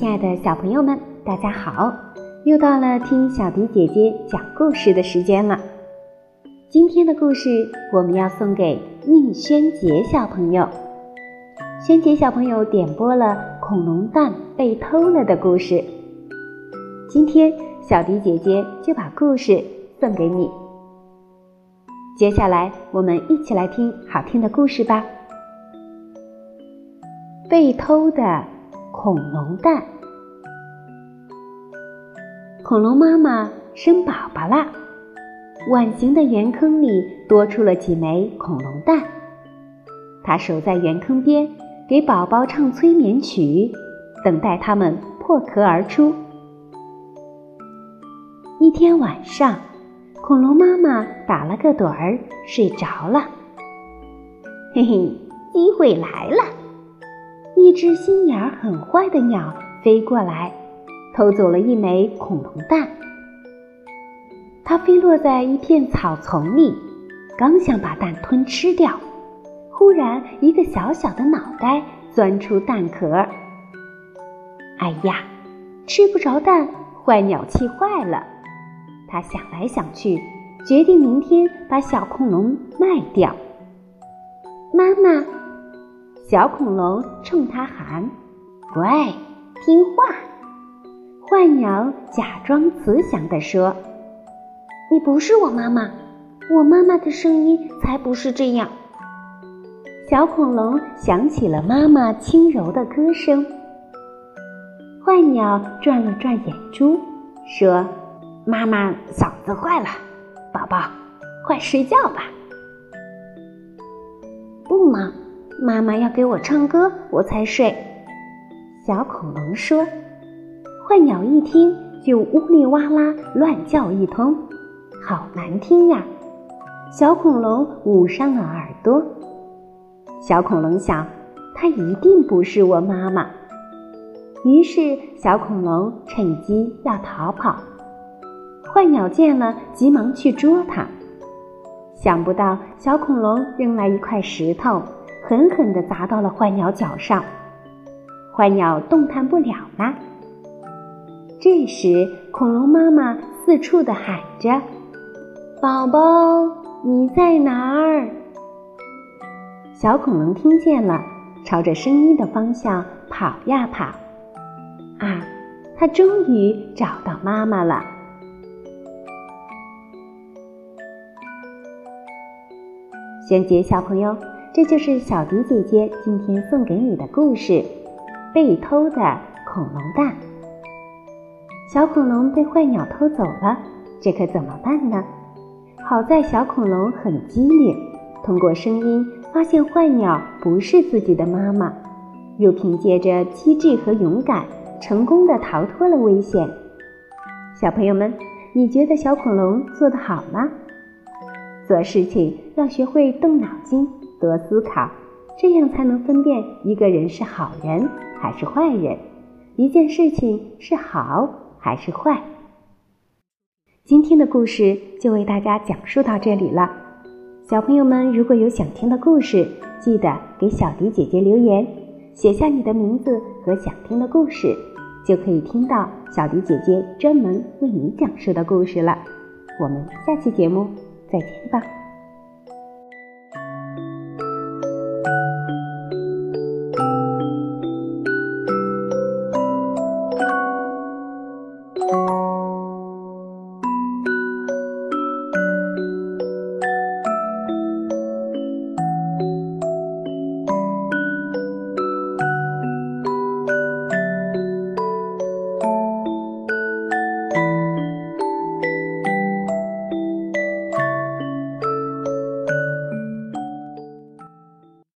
亲爱的小朋友们，大家好！又到了听小迪姐姐讲故事的时间了。今天的故事我们要送给宁轩杰小朋友。轩杰小朋友点播了恐龙蛋被偷了的故事。今天小迪姐姐就把故事送给你。接下来我们一起来听好听的故事吧。被偷的恐龙蛋。恐龙妈妈生宝宝啦！碗形的圆坑里多出了几枚恐龙蛋。它守在圆坑边，给宝宝唱催眠曲，等待它们破壳而出。一天晚上，恐龙妈妈打了个盹儿，睡着了。嘿嘿，机会来了！一只心眼很坏的鸟飞过来。偷走了一枚恐龙蛋，它飞落在一片草丛里，刚想把蛋吞吃掉，忽然一个小小的脑袋钻出蛋壳。哎呀，吃不着蛋，坏鸟气坏了。他想来想去，决定明天把小恐龙卖掉。妈妈，小恐龙冲它喊：“乖，听话。”坏鸟假装慈祥地说：“你不是我妈妈，我妈妈的声音才不是这样。”小恐龙想起了妈妈轻柔的歌声。坏鸟转了转眼珠，说：“妈妈嗓子坏了，宝宝，快睡觉吧。”不嘛，妈妈要给我唱歌，我才睡。小恐龙说。坏鸟一听就呜里哇啦乱叫一通，好难听呀！小恐龙捂上了耳朵。小恐龙想，它一定不是我妈妈。于是小恐龙趁机要逃跑。坏鸟见了，急忙去捉它。想不到小恐龙扔来一块石头，狠狠地砸到了坏鸟脚上。坏鸟动弹不了了。这时，恐龙妈妈四处的喊着：“宝宝，你在哪儿？”小恐龙听见了，朝着声音的方向跑呀跑。啊，它终于找到妈妈了！萱姐小朋友，这就是小迪姐姐今天送给你的故事《被偷的恐龙蛋》。小恐龙被坏鸟偷走了，这可怎么办呢？好在小恐龙很机灵，通过声音发现坏鸟不是自己的妈妈，又凭借着机智和勇敢，成功的逃脱了危险。小朋友们，你觉得小恐龙做得好吗？做事情要学会动脑筋，多思考，这样才能分辨一个人是好人还是坏人，一件事情是好。还是坏。今天的故事就为大家讲述到这里了。小朋友们，如果有想听的故事，记得给小迪姐姐留言，写下你的名字和想听的故事，就可以听到小迪姐姐专门为你讲述的故事了。我们下期节目再见吧。